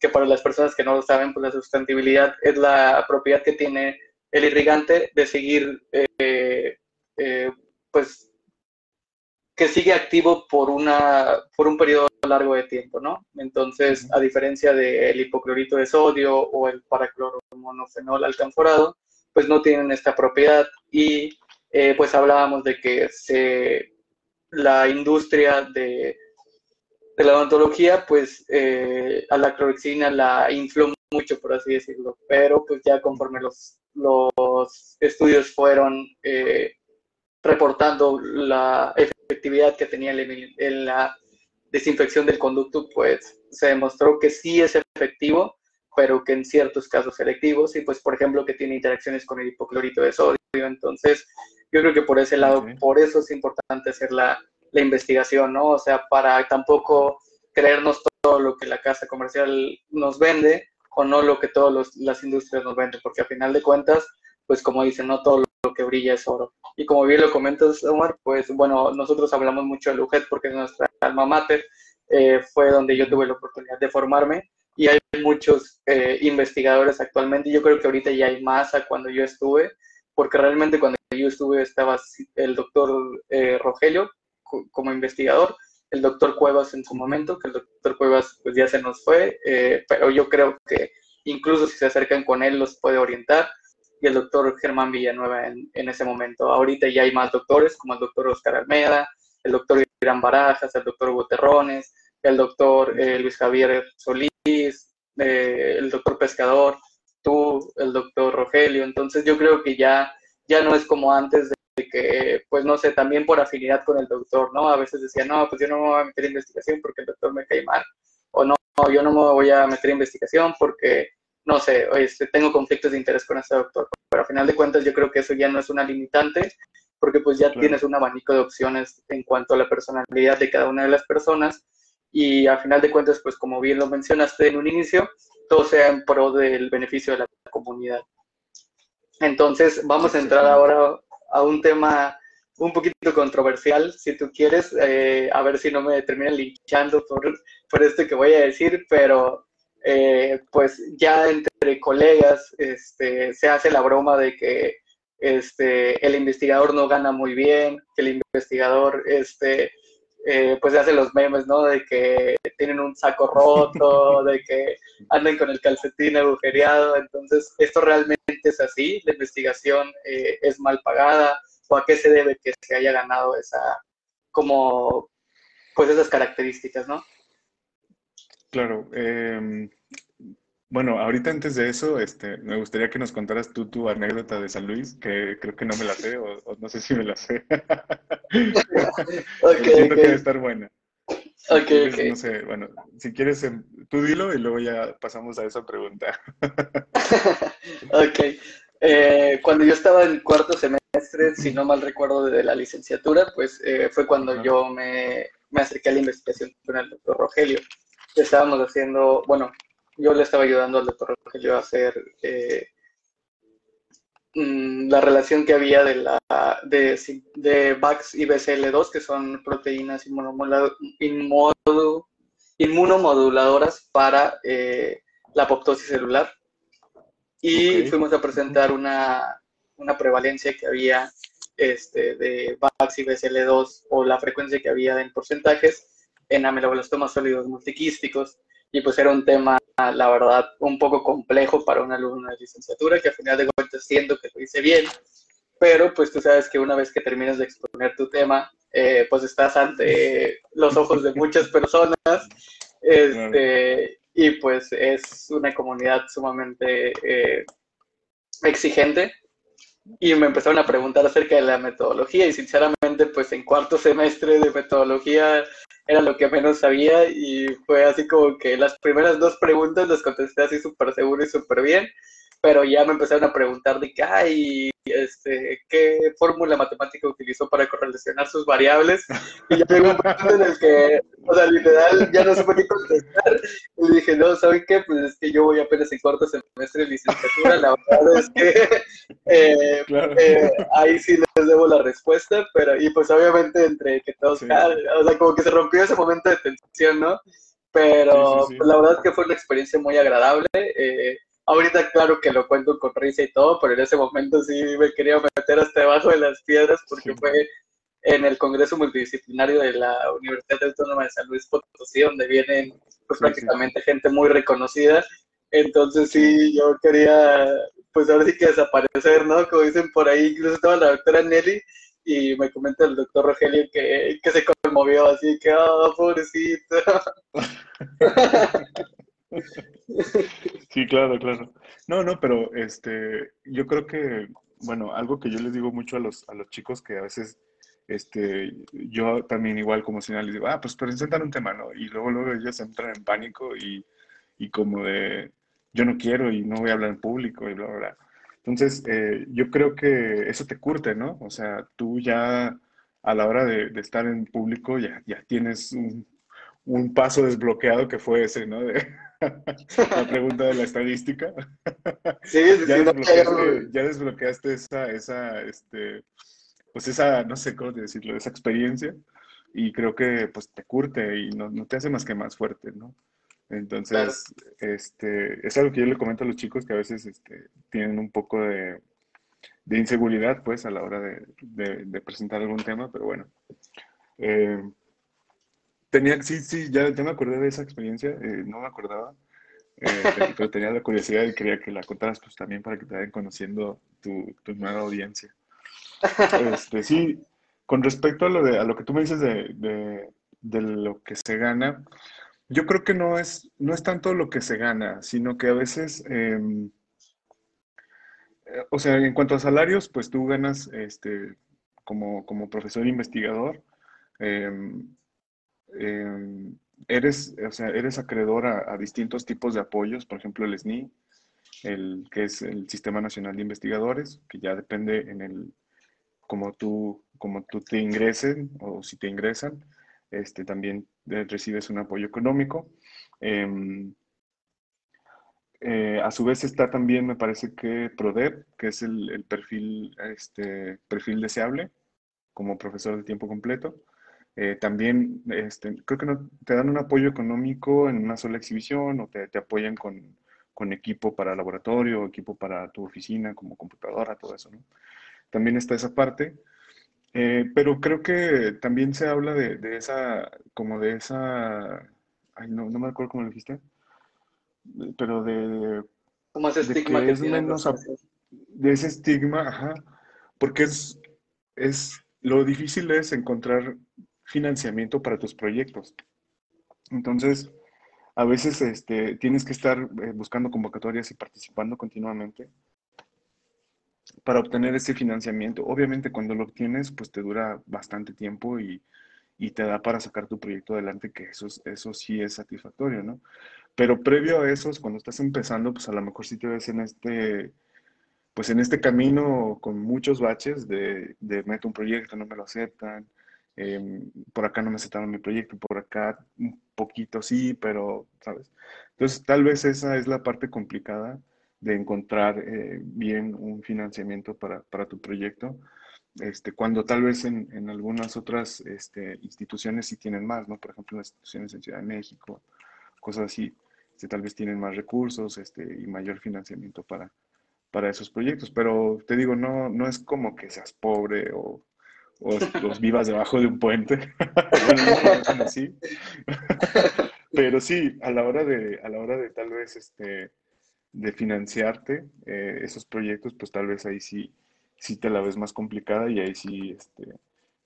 que para las personas que no lo saben, pues la sustentabilidad es la propiedad que tiene el irrigante de seguir, eh, eh, pues, que sigue activo por, una, por un periodo largo de tiempo, ¿no? Entonces, a diferencia del hipoclorito de sodio o el paracloromonofenol alcanforado, pues no tienen esta propiedad y eh, pues hablábamos de que se, la industria de, de la odontología, pues a la clorexina la infló mucho, por así decirlo, pero pues ya conforme los los estudios fueron eh, reportando la efectividad que tenía en la desinfección del conducto, pues se demostró que sí es efectivo, pero que en ciertos casos selectivos, y pues por ejemplo que tiene interacciones con el hipoclorito de sodio. Entonces, yo creo que por ese lado, por eso es importante hacer la, la investigación, ¿no? O sea, para tampoco creernos todo lo que la casa comercial nos vende, o no lo que todas las industrias nos venden, porque a final de cuentas, pues como dicen, no todo lo que brilla es oro. Y como bien lo comentas, Omar, pues bueno, nosotros hablamos mucho de Lujet porque es nuestra alma mater, eh, fue donde yo tuve la oportunidad de formarme y hay muchos eh, investigadores actualmente, yo creo que ahorita ya hay más a cuando yo estuve, porque realmente cuando yo estuve estaba el doctor eh, Rogelio como investigador, el doctor Cuevas en su momento, que el doctor Cuevas pues ya se nos fue, eh, pero yo creo que incluso si se acercan con él los puede orientar, y el doctor Germán Villanueva en, ese momento. Ahorita ya hay más doctores, como el doctor Oscar Almeida, el doctor Irán Barajas, el doctor Guterrones, el doctor eh, Luis Javier Solís, eh, el doctor Pescador, tú, el doctor Rogelio. Entonces yo creo que ya, ya no es como antes de que, pues no sé, también por afinidad con el doctor, ¿no? A veces decía, no, pues yo no me voy a meter en investigación porque el doctor me cae mal, o no, yo no me voy a meter en investigación porque, no sé, este, tengo conflictos de interés con este doctor, pero a final de cuentas yo creo que eso ya no es una limitante, porque pues ya tienes un abanico de opciones en cuanto a la personalidad de cada una de las personas, y a final de cuentas, pues como bien lo mencionaste en un inicio, todo sea en pro del beneficio de la comunidad. Entonces, vamos a entrar ahora a un tema un poquito controversial, si tú quieres, eh, a ver si no me terminan linchando por, por esto que voy a decir, pero eh, pues ya entre colegas este, se hace la broma de que este, el investigador no gana muy bien, que el investigador este, eh, pues hace los memes, ¿no? De que tienen un saco roto, de que andan con el calcetín agujereado. Entonces, ¿esto realmente es así? ¿La investigación eh, es mal pagada? ¿O a qué se debe que se haya ganado esa, como, pues esas características, ¿no? Claro. Em, bueno, ahorita antes de eso, este, me gustaría que nos contaras tú tu anécdota de San Luis, que creo que no me la sé, o, no sé si me la sé. okay, Entiendo que debe estar buena. Ok, ok. No sé, bueno, si quieres, em, tú dilo y luego ya pasamos a esa pregunta. ok. eh, cuando yo estaba en cuarto semestre, si no mal recuerdo, de la licenciatura, pues eh, fue cuando yo me, me, acerqué a la investigación con el doctor Rogelio. Estábamos haciendo, bueno, yo le estaba ayudando al doctor Rogelio a hacer eh, mm, la relación que había de, la, de, de VAX y BCL2, que son proteínas inmunomoduladoras para la apoptosis celular. Y fuimos a presentar una, una, prevalencia que había este, de VAX y BCL2 o la frecuencia que había en porcentajes en ameloblastomas sólidos multiquísticos y pues era un tema, la verdad, un poco complejo para un alumno de licenciatura que al final de cuentas siento que lo hice bien, pero pues tú sabes que una vez que terminas de exponer tu tema, eh, pues estás ante los ojos de muchas personas este, y pues es una comunidad sumamente eh, exigente y me empezaron a preguntar acerca de la metodología y sinceramente pues en cuarto semestre de metodología era lo que menos sabía y fue así como que las primeras dos preguntas las contesté así súper seguro y súper bien, pero ya me empezaron a preguntar de qué hay este, qué fórmula matemática utilizó para correlacionar sus variables. Y ya llegó un punto en el que, o sea, literal, ya no supe qué contestar. Y dije, no, ¿saben qué? Pues es que yo voy apenas en cuarto semestre de licenciatura. La verdad es que eh, eh, ahí sí les debo la respuesta, pero, y pues obviamente entre que todos, o sea, como que se rompió ese momento de tensión, ¿no? Pero pues, la verdad es que fue una experiencia muy agradable. Eh, Ahorita claro que lo cuento con risa y todo, pero en ese momento sí me quería meter hasta debajo de las piedras porque fue en el Congreso Multidisciplinario de la Universidad Autónoma de San Luis Potosí, donde vienen pues, prácticamente gente muy reconocida. Entonces sí, yo quería, pues ahora sí que desaparecer, ¿no? Como dicen por ahí, incluso estaba la doctora Nelly y me comenta el doctor Rogelio que, que se conmovió, así que, oh, pobrecito. Sí, claro, claro. No, no, pero este, yo creo que, bueno, algo que yo les digo mucho a los, a los chicos que a veces, este, yo también igual como señal les digo, ah, pues presentan un tema, ¿no? Y luego, luego ellos entran en pánico y, y como de, yo no quiero y no voy a hablar en público y bla, bla, bla. Entonces, eh, yo creo que eso te curte, ¿no? O sea, tú ya a la hora de, estar en público ya, ya tienes un, un paso desbloqueado que fue ese, ¿no? De, la pregunta de la estadística. Sí, ya, desbloqueaste, ya desbloqueaste esa, esa, este, pues esa, no sé cómo decirlo, esa experiencia y creo que pues te curte y no, no te hace más que más fuerte, ¿no? Entonces, este, es algo que yo le comento a los chicos que a veces este, tienen un poco de, de, inseguridad, pues, a la hora de, de, presentar algún tema, pero bueno. Eh, Tenía, sí, sí, ya, me acordé de esa experiencia, eh, no me acordaba, eh, pero tenía la curiosidad y quería que la contaras pues también para que te vayan conociendo tu, nueva audiencia. Este, sí, con respecto a lo, de, a lo que tú me dices de, lo que se gana, yo creo que no es, no es tanto lo que se gana, sino que a veces, em, eh, o sea, en cuanto a salarios, pues tú ganas este, como, como profesor investigador. Em, Em, eres, o sea, eres acreedor a, distintos tipos de apoyos, por ejemplo el SNI, el, que es el Sistema Nacional de Investigadores, que ya depende en el, como tú, como tú te ingresen o si te ingresan, este, también recibes un apoyo económico. Em, eh, a su vez está también, me parece que PRODEP, que es el, el perfil, este, perfil deseable como profesor de tiempo completo. Eh, también este, creo que no, te dan un apoyo económico en una sola exhibición o te, te apoyan con, con, equipo para laboratorio, equipo para tu oficina, como computadora, todo eso, ¿no? También está esa parte. Eh, pero creo que también se habla de, de, esa, como de esa, ay, no, no me acuerdo cómo lo dijiste, pero de... Como ese estigma que, es menos, de ese estigma, ajá, porque es, es, lo difícil es encontrar financiamiento para tus proyectos. Entonces, a veces este, tienes que estar eh, buscando convocatorias y participando continuamente para obtener ese financiamiento. Obviamente cuando lo obtienes, pues te dura bastante tiempo y, te da para sacar tu proyecto adelante, que eso, eso sí es satisfactorio, ¿no? Pero previo a eso, cuando estás empezando, pues a lo mejor sí te ves en este, pues en este camino con muchos baches de, de meto un proyecto, no me lo aceptan, em, por acá no me aceptaron mi proyecto, por acá un poquito sí, pero, ¿sabes? Entonces, tal vez esa es la parte complicada de encontrar eh, bien un financiamiento para, para, tu proyecto, este, cuando tal vez en, en algunas otras este, instituciones sí tienen más, ¿no? Por ejemplo, las instituciones en Ciudad de México, cosas así, este, tal vez tienen más recursos este, y mayor financiamiento para, para esos proyectos. Pero te digo, no, no es como que seas pobre o, o los vivas debajo de un puente. bueno, no así. Pero sí, a la hora de, a la hora de tal vez este, de financiarte eh, esos proyectos, pues tal vez ahí sí, sí te la ves más complicada y ahí sí, este,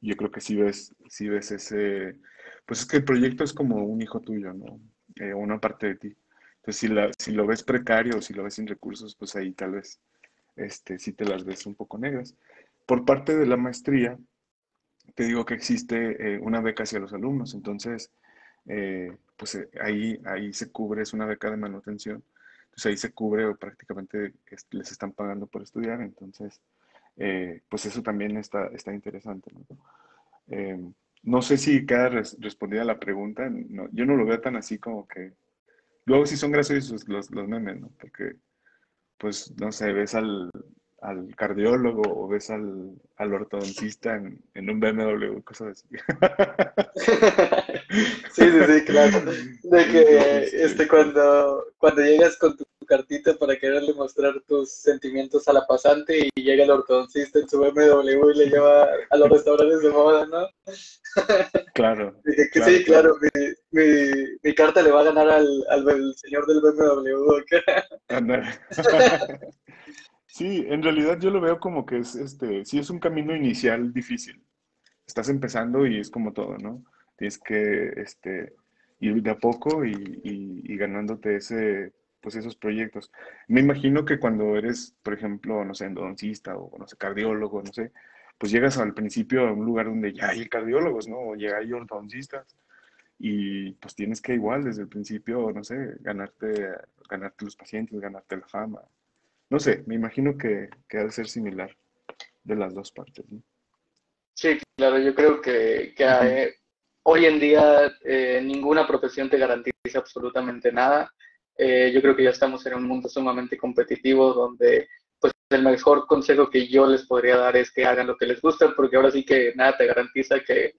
yo creo que sí ves, sí ves ese, pues es que el proyecto es como un hijo tuyo, ¿no? Eh, una parte de ti. Entonces, si, la, si lo ves precario o si lo ves sin recursos, pues ahí tal vez este, sí te las ves un poco negras. Por parte de la maestría, te digo que existe eh, una beca hacia los alumnos, entonces, eh, pues eh, ahí, ahí se cubre, es una beca de manutención, entonces ahí se cubre o prácticamente les están pagando por estudiar, entonces, pues eso también está, está interesante. ¿no? no sé si queda respondida la pregunta, yo no lo veo tan así como que Luego sí son graciosos los, los memes, ¿no? Porque, pues, no sé, ves al, al cardiólogo o ves al, al ortodoncista en, en, un BMW, cosas así. sí, sí, sí, claro. De que este, cuando, cuando llegas con tu cartita para quererle mostrar tus sentimientos a la pasante y llega el ortodoncista en su BMW y le lleva a los restaurantes de moda, ¿no? Claro. sí, claro, Mi, mi, carta le va a ganar al, al señor del BMW. sí, en realidad yo lo veo como que es, este, sí es un camino inicial difícil. Estás empezando y es como todo, ¿no? Tienes que este, ir de a poco y, ganándote ese pues esos proyectos. Me imagino que cuando eres, por ejemplo, no sé, endodoncista o, no sé, cardiólogo, no sé, pues llegas al principio a un lugar donde ya hay cardiólogos, ¿no? O ya hay ortodoncistas y pues tienes que igual desde el principio, no sé, ganarte, ganarte los pacientes, ganarte la fama. No sé, me imagino que, que ha de ser similar de las dos partes, ¿no? Sí, claro, yo creo que, que hoy en día eh, ninguna profesión te garantiza absolutamente nada. Eh, yo creo que ya estamos en un mundo sumamente competitivo donde pues el mejor consejo que yo les podría dar es que hagan lo que les gusta porque ahora sí que nada te garantiza que,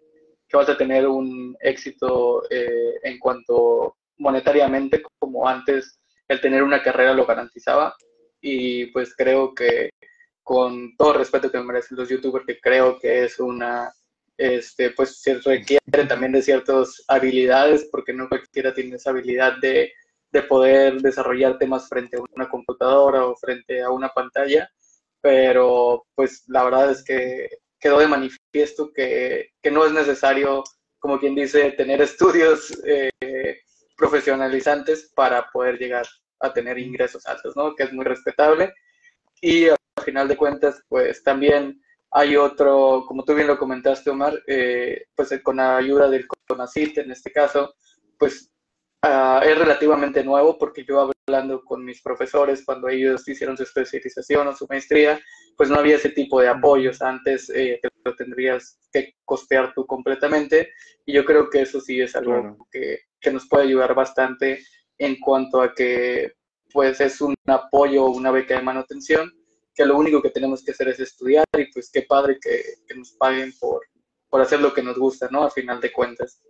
que vas a tener un éxito eh, en cuanto monetariamente como antes el tener una carrera lo garantizaba y pues creo que con todo respeto que me merecen los youtubers que creo que es una este pues se requiere también de ciertas habilidades porque no cualquiera tiene esa habilidad de de poder desarrollar temas frente a una computadora o frente a una pantalla, pero pues la verdad es que quedó de manifiesto que, que no es necesario, como quien dice, tener estudios eh, profesionalizantes para poder llegar a tener ingresos altos, ¿no? Que es muy respetable. Y al final de cuentas, pues también hay otro, como tú bien lo comentaste, Omar, eh, pues con la ayuda del CONACIT en este caso, pues Ah, es relativamente nuevo porque yo hablando con mis profesores cuando ellos hicieron su especialización o su maestría, pues no había ese tipo de apoyos. Antes eh, te lo tendrías que costear tú completamente y yo creo que eso sí es algo que, que, nos puede ayudar bastante en cuanto a que pues es un apoyo o una beca de manutención que lo único que tenemos que hacer es estudiar y pues qué padre que, nos paguen por, por hacer lo que nos gusta, ¿no? A final de cuentas.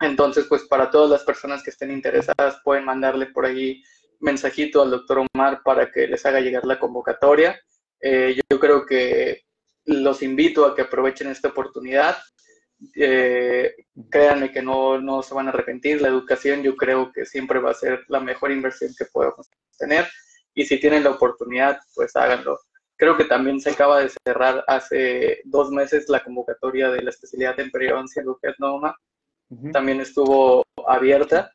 Entonces, pues para todas las personas que estén interesadas, pueden mandarle por ahí mensajito al doctor Omar para que les haga llegar la convocatoria. Eh, yo creo que los invito a que aprovechen esta oportunidad. Eh, créanme que no, no se van a arrepentir. La educación yo creo que siempre va a ser la mejor inversión que podemos tener. Y si tienen la oportunidad, pues háganlo. Creo que también se acaba de cerrar hace dos meses la convocatoria de la especialidad en periodoncia Noma también estuvo abierta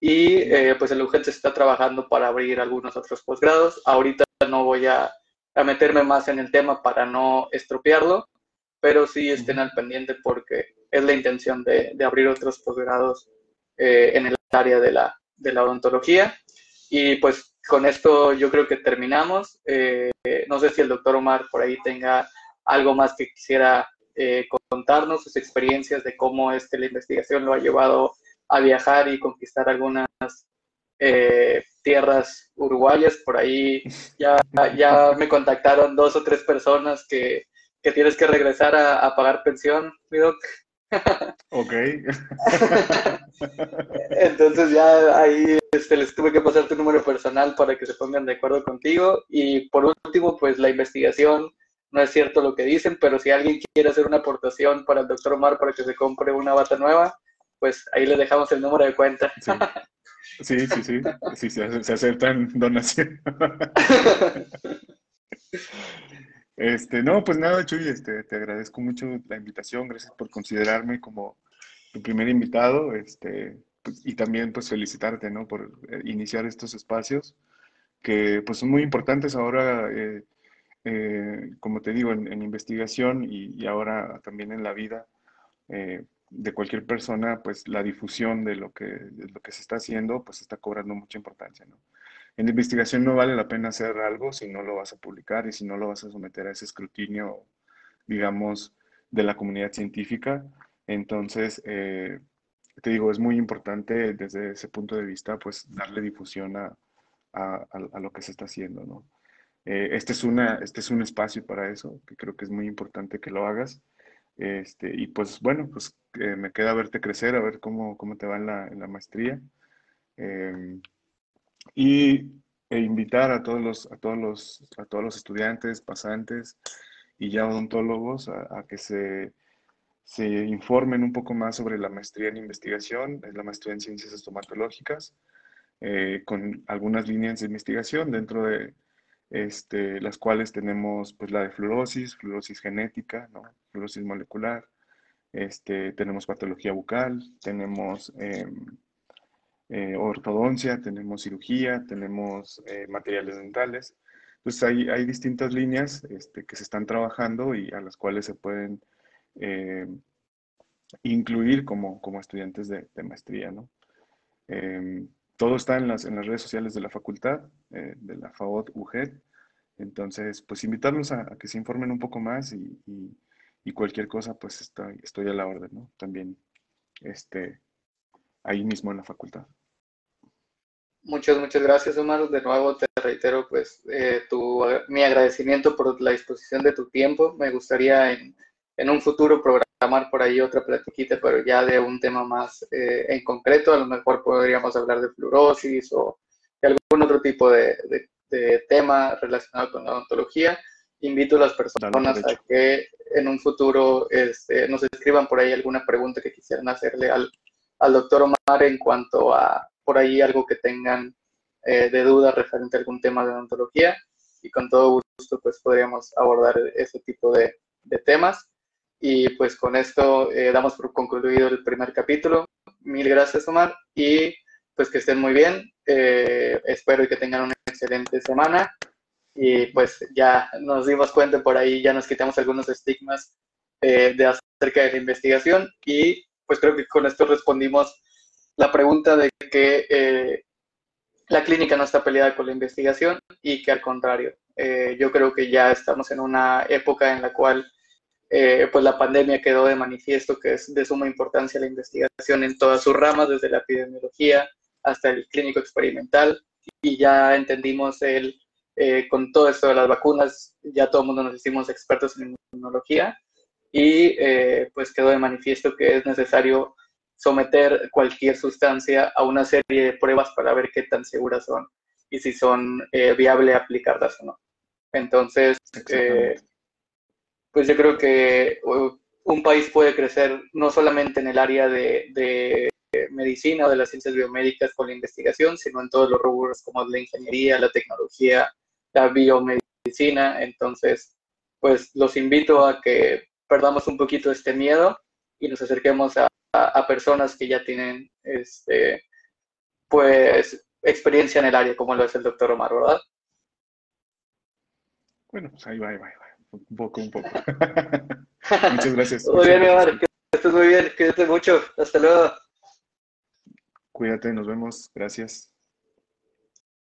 y eh, pues el UGET se está trabajando para abrir algunos otros posgrados. Ahorita no voy a, a, meterme más en el tema para no estropearlo, pero sí estén al pendiente porque es la intención de, de abrir otros posgrados eh, en el área de la, de la odontología. Y pues con esto yo creo que terminamos. Eh, no sé si el doctor Omar por ahí tenga algo más que quisiera eh, contarnos, sus experiencias de cómo este, la investigación lo ha llevado a viajar y conquistar algunas eh, tierras uruguayas. Por ahí ya, ya me contactaron dos o tres personas que, que tienes que regresar a, a pagar pensión, mi doc. Ok. Entonces ya ahí este, les tuve que pasar tu número personal para que se pongan de acuerdo contigo. Y por último, pues la investigación, no es cierto lo que dicen, pero si alguien quiere hacer una aportación para el doctor Omar para que se compre una bata nueva, pues ahí le dejamos el número de cuenta. Sí, sí, sí, sí, se, aceptan donaciones. Este, no, pues nada, Chuy, este, te agradezco mucho la invitación, gracias por considerarme como tu primer invitado, este, pues, y también pues felicitarte, ¿no? Por eh, iniciar estos espacios que pues son muy importantes ahora, eh, eh, como te digo, en, investigación y, ahora también en la vida de cualquier persona, pues la difusión de lo que, de lo que se está haciendo, pues está cobrando mucha importancia. En investigación no vale la pena hacer algo si no lo vas a publicar y si no lo vas a someter a ese escrutinio, digamos, de la comunidad científica. Entonces, eh, te digo, es muy importante desde ese punto de vista, pues, darle difusión a, lo que se está haciendo, ¿no? Eh, este, es una, este es un espacio para eso, que creo que es muy importante que lo hagas. Este, y pues bueno, pues eh, me queda verte crecer, a ver cómo, cómo te va en la, en la maestría. Em, y e invitar a todos los, a todos los, a todos los estudiantes, pasantes y ya odontólogos a, que se, se, informen un poco más sobre la maestría en investigación, la maestría en ciencias estomatológicas, eh, con algunas líneas de investigación dentro de este, las cuales tenemos pues la de fluorosis, fluorosis genética, ¿no? fluorosis molecular, este, tenemos patología bucal, tenemos em, eh, ortodoncia, tenemos cirugía, tenemos eh, materiales dentales. Entonces hay, hay distintas líneas este, que se están trabajando y a las cuales se pueden eh, incluir como, como estudiantes de, maestría. ¿no? Em, todo está en las, en las redes sociales de la facultad, de la FAOT UGED. Entonces, pues invitarlos a, que se informen un poco más y, y, cualquier cosa, pues estoy, estoy a la orden, ¿no? También este, ahí mismo en la facultad. Muchas, muchas gracias, Omar. De nuevo te reitero pues eh, tu, mi agradecimiento por la disposición de tu tiempo. Me gustaría en, en un futuro programar por ahí otra platiquita, pero ya de un tema más eh, en concreto. A lo mejor podríamos hablar de fluorosis o de algún otro tipo de, de, tema relacionado con la odontología. Invito a las personas a que en un futuro este, nos escriban por ahí alguna pregunta que quisieran hacerle al, al doctor Omar en cuanto a por ahí algo que tengan eh, de duda referente a algún tema de odontología y con todo gusto pues podríamos abordar ese tipo de, temas. Y pues con esto eh, damos por concluido el primer capítulo. Mil gracias Omar y pues que estén muy bien. Eh, espero que tengan una excelente semana y pues ya nos dimos cuenta por ahí, ya nos quitamos algunos estigmas de acerca de la investigación y pues creo que con esto respondimos la pregunta de que eh, la clínica no está peleada con la investigación y que al contrario, eh, yo creo que ya estamos en una época en la cual eh, pues la pandemia quedó de manifiesto que es de suma importancia la investigación en todas sus ramas, desde la epidemiología hasta el clínico experimental y ya entendimos el, con todo esto de las vacunas, ya todo el mundo nos hicimos expertos en inmunología y pues quedó de manifiesto que es necesario someter cualquier sustancia a una serie de pruebas para ver qué tan seguras son y si son eh, viable aplicarlas o no. Entonces, eh, pues yo creo que un país puede crecer no solamente en el área de, medicina o de las ciencias biomédicas con la investigación, sino en todos los rubros como la ingeniería, la tecnología, la biomedicina. Entonces, pues los invito a que perdamos un poquito este miedo y nos acerquemos a, a, personas que ya tienen este, pues experiencia en el área, como lo es el doctor Omar, ¿verdad? Bueno, pues ahí va, ahí va, ahí va. Un poco, un poco. Muchas gracias. Muy bien, Omar, que estés muy bien, cuídate mucho. Hasta luego. Cuídate, nos vemos. Gracias.